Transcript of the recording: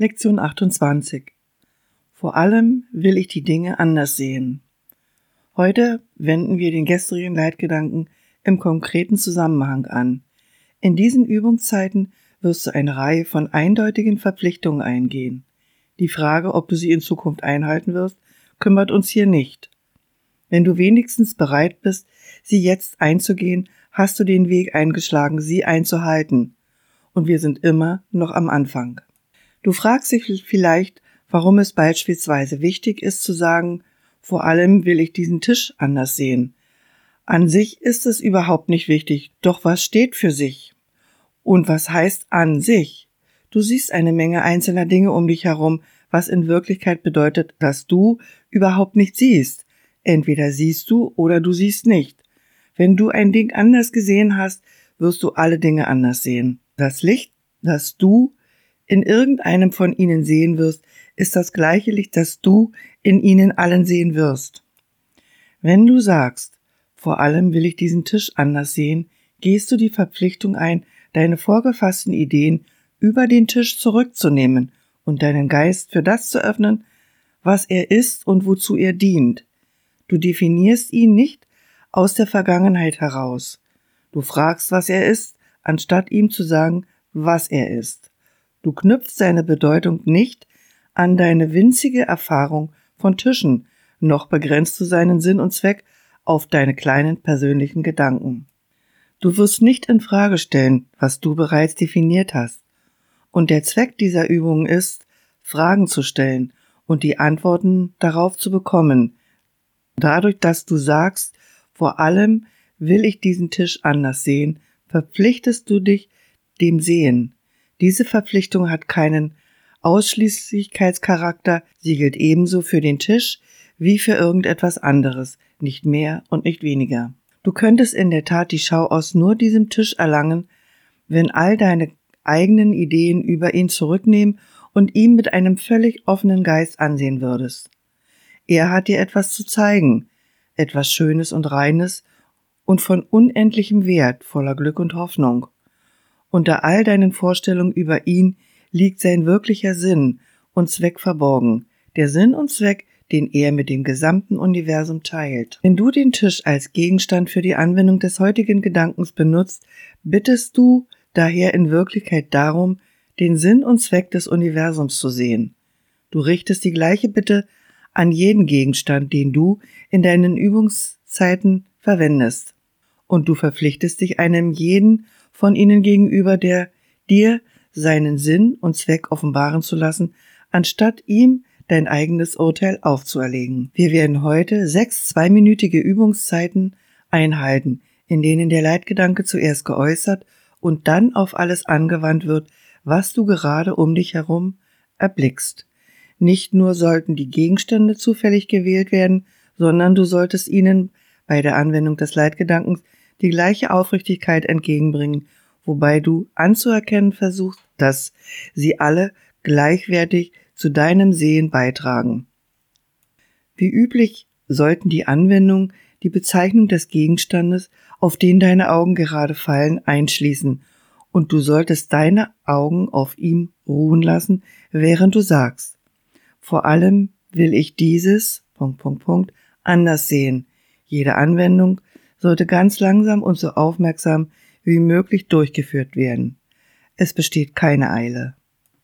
Lektion 28. Vor allem will ich die Dinge anders sehen. Heute wenden wir den gestrigen Leitgedanken im konkreten Zusammenhang an. In diesen Übungszeiten wirst du eine Reihe von eindeutigen Verpflichtungen eingehen. Die Frage, ob du sie in Zukunft einhalten wirst, kümmert uns hier nicht. Wenn du wenigstens bereit bist, sie jetzt einzugehen, hast du den Weg eingeschlagen, sie einzuhalten. Und wir sind immer noch am Anfang. Du fragst dich vielleicht, warum es beispielsweise wichtig ist zu sagen, vor allem will ich diesen Tisch anders sehen. An sich ist es überhaupt nicht wichtig, doch was steht für sich? Und was heißt an sich? Du siehst eine Menge einzelner Dinge um dich herum, was in Wirklichkeit bedeutet, dass du überhaupt nicht siehst. Entweder siehst du oder du siehst nicht. Wenn du ein Ding anders gesehen hast, wirst du alle Dinge anders sehen. Das Licht, das du in irgendeinem von ihnen sehen wirst, ist das gleiche Licht, das du in ihnen allen sehen wirst. Wenn du sagst, vor allem will ich diesen Tisch anders sehen, gehst du die Verpflichtung ein, deine vorgefassten Ideen über den Tisch zurückzunehmen und deinen Geist für das zu öffnen, was er ist und wozu er dient. Du definierst ihn nicht aus der Vergangenheit heraus. Du fragst, was er ist, anstatt ihm zu sagen, was er ist. Du knüpfst seine Bedeutung nicht an deine winzige Erfahrung von Tischen, noch begrenzt du seinen Sinn und Zweck auf deine kleinen persönlichen Gedanken. Du wirst nicht in Frage stellen, was du bereits definiert hast. Und der Zweck dieser Übung ist, Fragen zu stellen und die Antworten darauf zu bekommen. Dadurch, dass du sagst, vor allem will ich diesen Tisch anders sehen, verpflichtest du dich dem Sehen. Diese Verpflichtung hat keinen Ausschließlichkeitscharakter, sie gilt ebenso für den Tisch wie für irgendetwas anderes, nicht mehr und nicht weniger. Du könntest in der Tat die Schau aus nur diesem Tisch erlangen, wenn all deine eigenen Ideen über ihn zurücknehmen und ihm mit einem völlig offenen Geist ansehen würdest. Er hat dir etwas zu zeigen, etwas Schönes und Reines und von unendlichem Wert, voller Glück und Hoffnung. Unter all deinen Vorstellungen über ihn liegt sein wirklicher Sinn und Zweck verborgen, der Sinn und Zweck, den er mit dem gesamten Universum teilt. Wenn du den Tisch als Gegenstand für die Anwendung des heutigen Gedankens benutzt, bittest du daher in Wirklichkeit darum, den Sinn und Zweck des Universums zu sehen. Du richtest die gleiche Bitte an jeden Gegenstand, den du in deinen Übungszeiten verwendest. Und du verpflichtest dich einem jeden von ihnen gegenüber, der dir seinen Sinn und Zweck offenbaren zu lassen, anstatt ihm dein eigenes Urteil aufzuerlegen. Wir werden heute sechs zweiminütige Übungszeiten einhalten, in denen der Leitgedanke zuerst geäußert und dann auf alles angewandt wird, was du gerade um dich herum erblickst. Nicht nur sollten die Gegenstände zufällig gewählt werden, sondern du solltest ihnen bei der Anwendung des Leitgedankens die gleiche Aufrichtigkeit entgegenbringen, wobei du anzuerkennen versuchst, dass sie alle gleichwertig zu deinem Sehen beitragen. Wie üblich sollten die Anwendung die Bezeichnung des Gegenstandes, auf den deine Augen gerade fallen, einschließen, und du solltest deine Augen auf ihm ruhen lassen, während du sagst. Vor allem will ich dieses, anders sehen. Jede Anwendung sollte ganz langsam und so aufmerksam wie möglich durchgeführt werden. Es besteht keine Eile.